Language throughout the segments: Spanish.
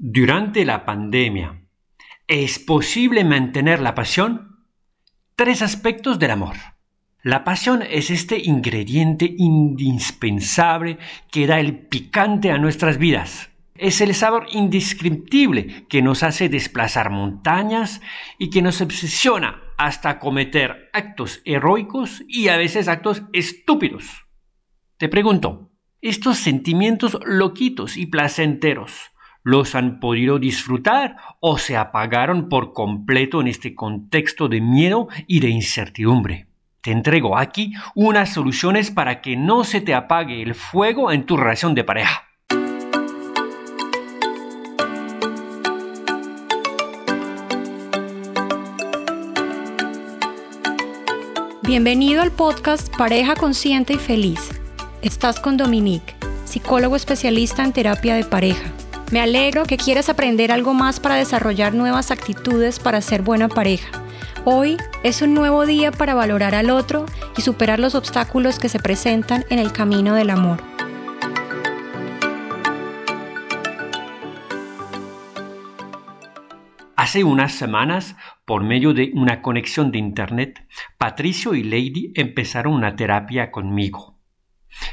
Durante la pandemia, ¿es posible mantener la pasión? Tres aspectos del amor. La pasión es este ingrediente indispensable que da el picante a nuestras vidas. Es el sabor indescriptible que nos hace desplazar montañas y que nos obsesiona hasta cometer actos heroicos y a veces actos estúpidos. Te pregunto, estos sentimientos loquitos y placenteros los han podido disfrutar o se apagaron por completo en este contexto de miedo y de incertidumbre. Te entrego aquí unas soluciones para que no se te apague el fuego en tu relación de pareja. Bienvenido al podcast Pareja Consciente y Feliz. Estás con Dominique, psicólogo especialista en terapia de pareja. Me alegro que quieras aprender algo más para desarrollar nuevas actitudes para ser buena pareja. Hoy es un nuevo día para valorar al otro y superar los obstáculos que se presentan en el camino del amor. Hace unas semanas, por medio de una conexión de Internet, Patricio y Lady empezaron una terapia conmigo.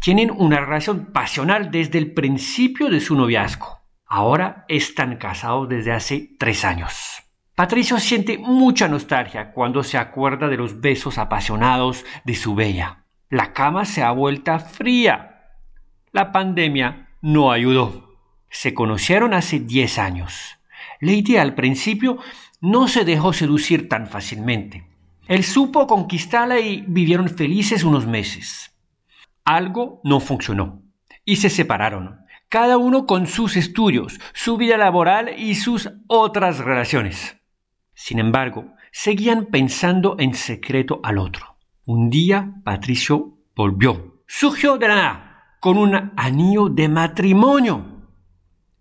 Tienen una relación pasional desde el principio de su noviazgo. Ahora están casados desde hace tres años. Patricio siente mucha nostalgia cuando se acuerda de los besos apasionados de su bella. La cama se ha vuelto fría. La pandemia no ayudó. Se conocieron hace diez años. Lady al principio no se dejó seducir tan fácilmente. Él supo conquistarla y vivieron felices unos meses. Algo no funcionó y se separaron cada uno con sus estudios, su vida laboral y sus otras relaciones. Sin embargo, seguían pensando en secreto al otro. Un día Patricio volvió. Surgió de la nada, con un anillo de matrimonio.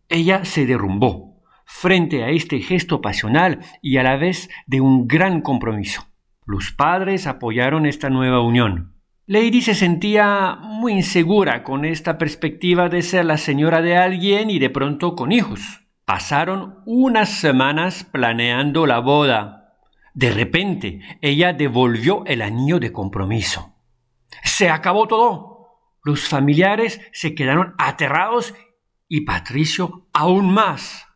Ella se derrumbó frente a este gesto pasional y a la vez de un gran compromiso. Los padres apoyaron esta nueva unión. Lady se sentía muy insegura con esta perspectiva de ser la señora de alguien y de pronto con hijos. Pasaron unas semanas planeando la boda. De repente, ella devolvió el anillo de compromiso. Se acabó todo. Los familiares se quedaron aterrados y Patricio aún más.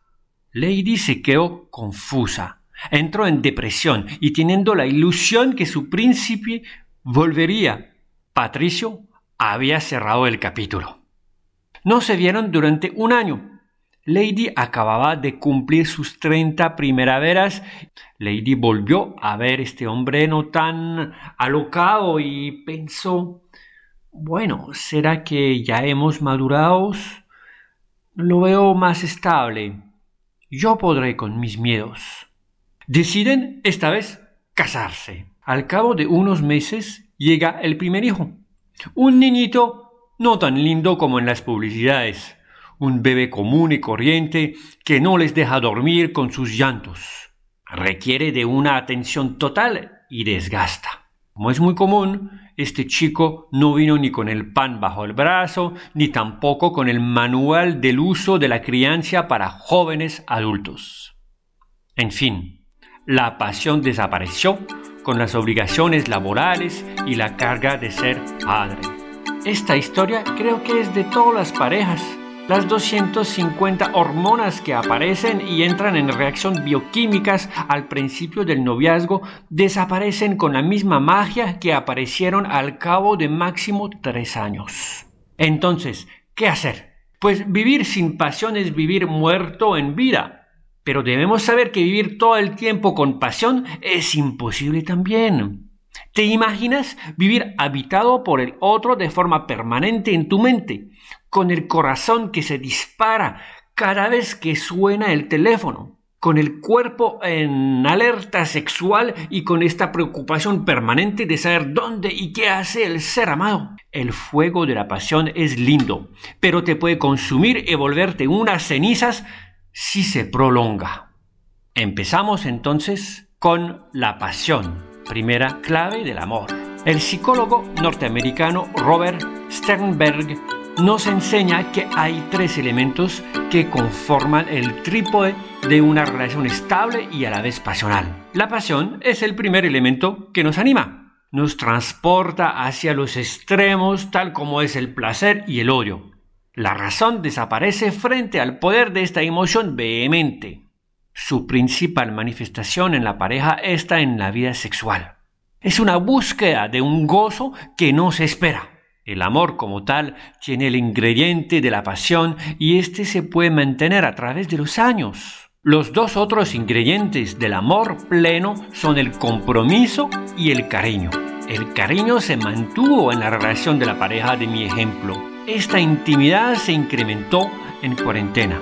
Lady se quedó confusa. Entró en depresión y teniendo la ilusión que su príncipe volvería Patricio había cerrado el capítulo. No se vieron durante un año. Lady acababa de cumplir sus 30 primaveras. Lady volvió a ver este hombre no tan alocado y pensó, bueno, ¿será que ya hemos madurado? Lo veo más estable. Yo podré con mis miedos. Deciden esta vez casarse. Al cabo de unos meses llega el primer hijo. Un niñito no tan lindo como en las publicidades, un bebé común y corriente que no les deja dormir con sus llantos. Requiere de una atención total y desgasta. Como es muy común, este chico no vino ni con el pan bajo el brazo, ni tampoco con el manual del uso de la crianza para jóvenes adultos. En fin, la pasión desapareció con las obligaciones laborales y la carga de ser padre. Esta historia creo que es de todas las parejas. Las 250 hormonas que aparecen y entran en reacción bioquímicas al principio del noviazgo desaparecen con la misma magia que aparecieron al cabo de máximo tres años. Entonces, ¿qué hacer? Pues vivir sin pasión es vivir muerto en vida. Pero debemos saber que vivir todo el tiempo con pasión es imposible también. ¿Te imaginas vivir habitado por el otro de forma permanente en tu mente, con el corazón que se dispara cada vez que suena el teléfono, con el cuerpo en alerta sexual y con esta preocupación permanente de saber dónde y qué hace el ser amado? El fuego de la pasión es lindo, pero te puede consumir y volverte unas cenizas si se prolonga. Empezamos entonces con la pasión, primera clave del amor. El psicólogo norteamericano Robert Sternberg nos enseña que hay tres elementos que conforman el trípode de una relación estable y a la vez pasional. La pasión es el primer elemento que nos anima, nos transporta hacia los extremos tal como es el placer y el odio. La razón desaparece frente al poder de esta emoción vehemente. Su principal manifestación en la pareja está en la vida sexual. Es una búsqueda de un gozo que no se espera. El amor como tal tiene el ingrediente de la pasión y éste se puede mantener a través de los años. Los dos otros ingredientes del amor pleno son el compromiso y el cariño. El cariño se mantuvo en la relación de la pareja de mi ejemplo. Esta intimidad se incrementó en cuarentena.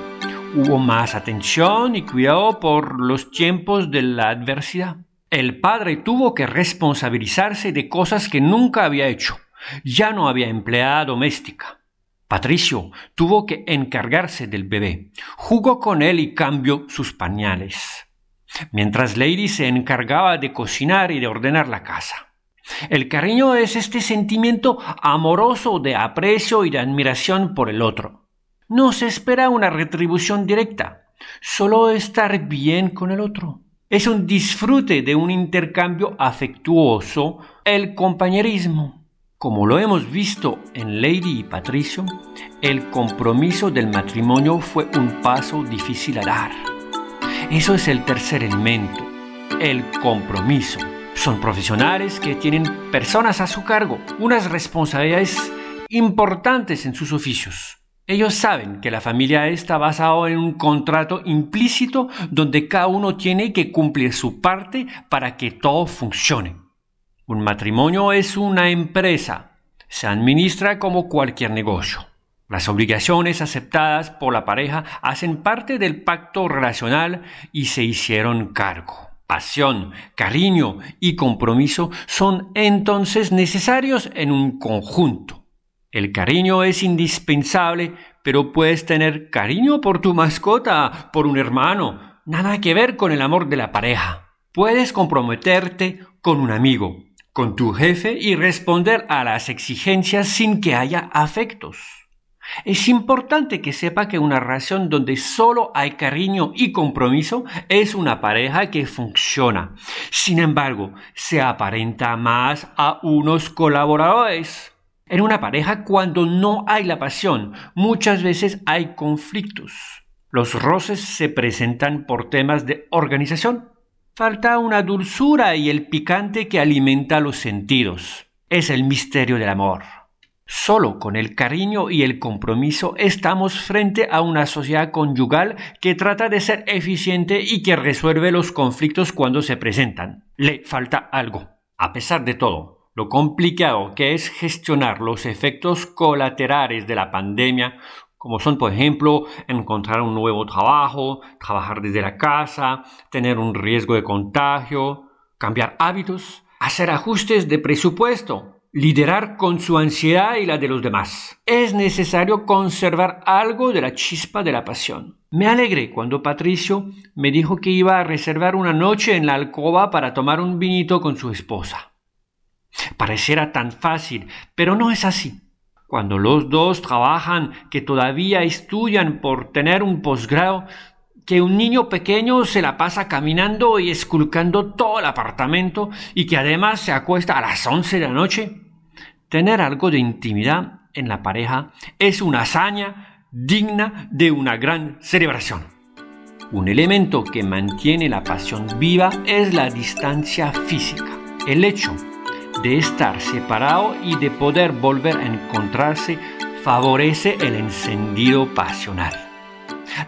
Hubo más atención y cuidado por los tiempos de la adversidad. El padre tuvo que responsabilizarse de cosas que nunca había hecho ya no había empleada doméstica. Patricio tuvo que encargarse del bebé. Jugó con él y cambió sus pañales. Mientras Lady se encargaba de cocinar y de ordenar la casa. El cariño es este sentimiento amoroso de aprecio y de admiración por el otro. No se espera una retribución directa, solo estar bien con el otro. Es un disfrute de un intercambio afectuoso, el compañerismo. Como lo hemos visto en Lady y Patricio, el compromiso del matrimonio fue un paso difícil a dar. Eso es el tercer elemento, el compromiso. Son profesionales que tienen personas a su cargo, unas responsabilidades importantes en sus oficios. Ellos saben que la familia está basada en un contrato implícito donde cada uno tiene que cumplir su parte para que todo funcione. Un matrimonio es una empresa. Se administra como cualquier negocio. Las obligaciones aceptadas por la pareja hacen parte del pacto relacional y se hicieron cargo. Pasión, cariño y compromiso son entonces necesarios en un conjunto. El cariño es indispensable, pero puedes tener cariño por tu mascota, por un hermano, nada que ver con el amor de la pareja. Puedes comprometerte con un amigo, con tu jefe y responder a las exigencias sin que haya afectos. Es importante que sepa que una relación donde solo hay cariño y compromiso es una pareja que funciona. Sin embargo, se aparenta más a unos colaboradores. En una pareja cuando no hay la pasión, muchas veces hay conflictos. Los roces se presentan por temas de organización, Falta una dulzura y el picante que alimenta los sentidos. Es el misterio del amor. Solo con el cariño y el compromiso estamos frente a una sociedad conyugal que trata de ser eficiente y que resuelve los conflictos cuando se presentan. Le falta algo. A pesar de todo, lo complicado que es gestionar los efectos colaterales de la pandemia como son, por ejemplo, encontrar un nuevo trabajo, trabajar desde la casa, tener un riesgo de contagio, cambiar hábitos, hacer ajustes de presupuesto, liderar con su ansiedad y la de los demás. Es necesario conservar algo de la chispa de la pasión. Me alegré cuando Patricio me dijo que iba a reservar una noche en la alcoba para tomar un vinito con su esposa. Pareciera tan fácil, pero no es así. Cuando los dos trabajan, que todavía estudian por tener un posgrado, que un niño pequeño se la pasa caminando y esculcando todo el apartamento y que además se acuesta a las once de la noche. Tener algo de intimidad en la pareja es una hazaña digna de una gran celebración. Un elemento que mantiene la pasión viva es la distancia física, el hecho de estar separado y de poder volver a encontrarse favorece el encendido pasional.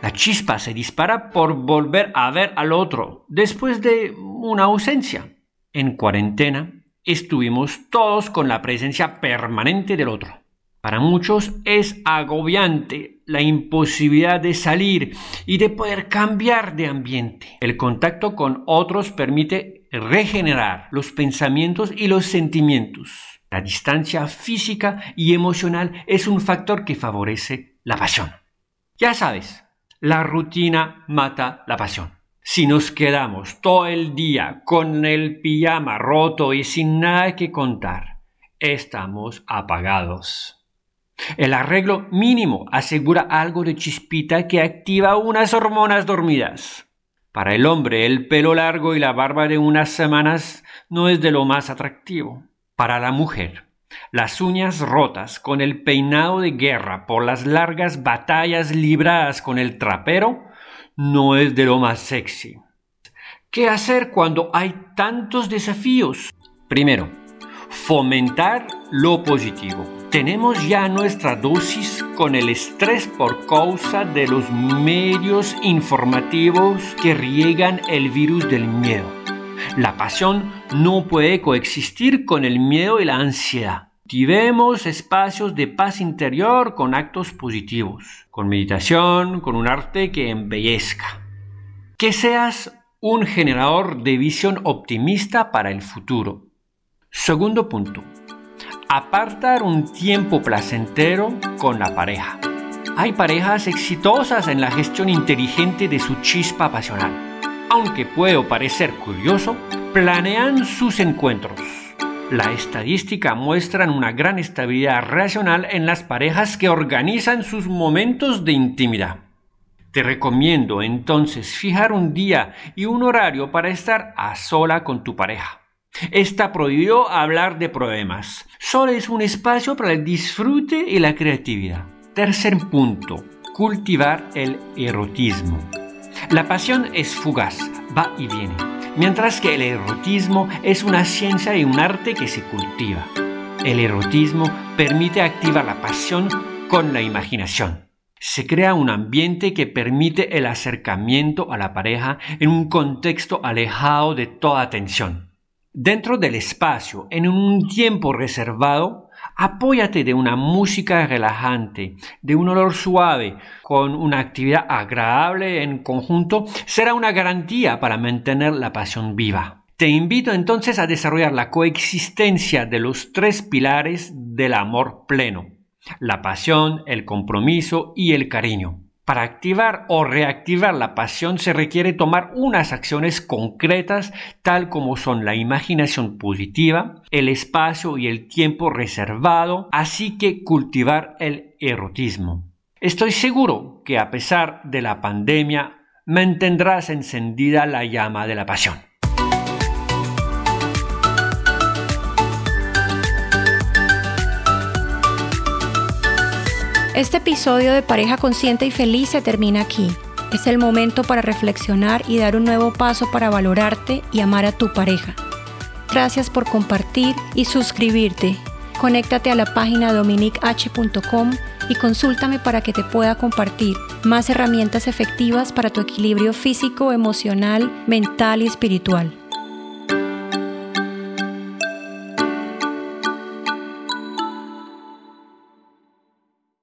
La chispa se dispara por volver a ver al otro después de una ausencia. En cuarentena estuvimos todos con la presencia permanente del otro. Para muchos es agobiante la imposibilidad de salir y de poder cambiar de ambiente. El contacto con otros permite regenerar los pensamientos y los sentimientos. La distancia física y emocional es un factor que favorece la pasión. Ya sabes, la rutina mata la pasión. Si nos quedamos todo el día con el pijama roto y sin nada que contar, estamos apagados. El arreglo mínimo asegura algo de chispita que activa unas hormonas dormidas. Para el hombre, el pelo largo y la barba de unas semanas no es de lo más atractivo. Para la mujer, las uñas rotas con el peinado de guerra por las largas batallas libradas con el trapero no es de lo más sexy. ¿Qué hacer cuando hay tantos desafíos? Primero, fomentar lo positivo. Tenemos ya nuestra dosis con el estrés por causa de los medios informativos que riegan el virus del miedo. La pasión no puede coexistir con el miedo y la ansiedad. Cultivemos espacios de paz interior con actos positivos, con meditación, con un arte que embellezca. Que seas un generador de visión optimista para el futuro. Segundo punto. Apartar un tiempo placentero con la pareja. Hay parejas exitosas en la gestión inteligente de su chispa pasional. Aunque puedo parecer curioso, planean sus encuentros. La estadística muestra una gran estabilidad racional en las parejas que organizan sus momentos de intimidad. Te recomiendo entonces fijar un día y un horario para estar a sola con tu pareja. Está prohibido hablar de problemas. Solo es un espacio para el disfrute y la creatividad. Tercer punto. Cultivar el erotismo. La pasión es fugaz, va y viene, mientras que el erotismo es una ciencia y un arte que se cultiva. El erotismo permite activar la pasión con la imaginación. Se crea un ambiente que permite el acercamiento a la pareja en un contexto alejado de toda tensión. Dentro del espacio, en un tiempo reservado, apóyate de una música relajante, de un olor suave, con una actividad agradable en conjunto, será una garantía para mantener la pasión viva. Te invito entonces a desarrollar la coexistencia de los tres pilares del amor pleno, la pasión, el compromiso y el cariño. Para activar o reactivar la pasión se requiere tomar unas acciones concretas tal como son la imaginación positiva, el espacio y el tiempo reservado, así que cultivar el erotismo. Estoy seguro que a pesar de la pandemia mantendrás encendida la llama de la pasión. Este episodio de Pareja Consciente y Feliz se termina aquí. Es el momento para reflexionar y dar un nuevo paso para valorarte y amar a tu pareja. Gracias por compartir y suscribirte. Conéctate a la página dominich.com y consúltame para que te pueda compartir más herramientas efectivas para tu equilibrio físico, emocional, mental y espiritual.